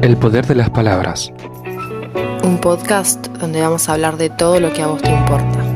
El poder de las palabras. Un podcast donde vamos a hablar de todo lo que a vos te importa.